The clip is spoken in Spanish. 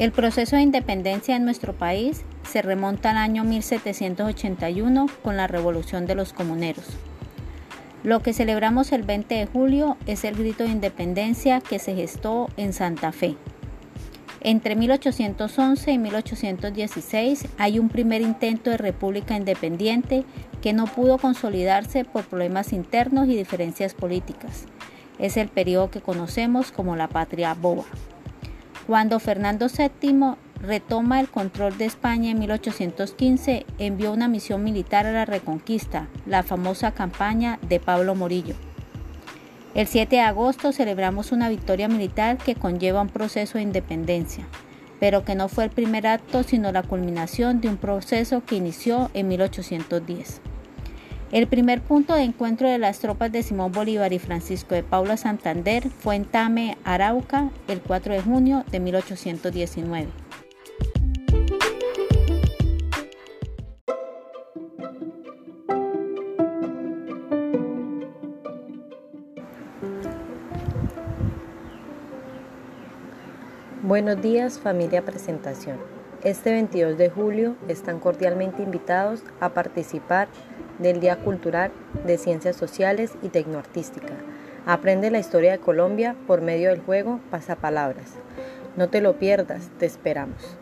El proceso de independencia en nuestro país se remonta al año 1781 con la Revolución de los Comuneros. Lo que celebramos el 20 de julio es el grito de independencia que se gestó en Santa Fe. Entre 1811 y 1816 hay un primer intento de república independiente que no pudo consolidarse por problemas internos y diferencias políticas. Es el periodo que conocemos como la patria boba. Cuando Fernando VII retoma el control de España en 1815, envió una misión militar a la reconquista, la famosa campaña de Pablo Morillo. El 7 de agosto celebramos una victoria militar que conlleva un proceso de independencia, pero que no fue el primer acto sino la culminación de un proceso que inició en 1810. El primer punto de encuentro de las tropas de Simón Bolívar y Francisco de Paula Santander fue en Tame, Arauca, el 4 de junio de 1819. Buenos días familia presentación. Este 22 de julio están cordialmente invitados a participar del Día Cultural de Ciencias Sociales y Tecnoartística. Aprende la historia de Colombia por medio del juego Pasapalabras. No te lo pierdas, te esperamos.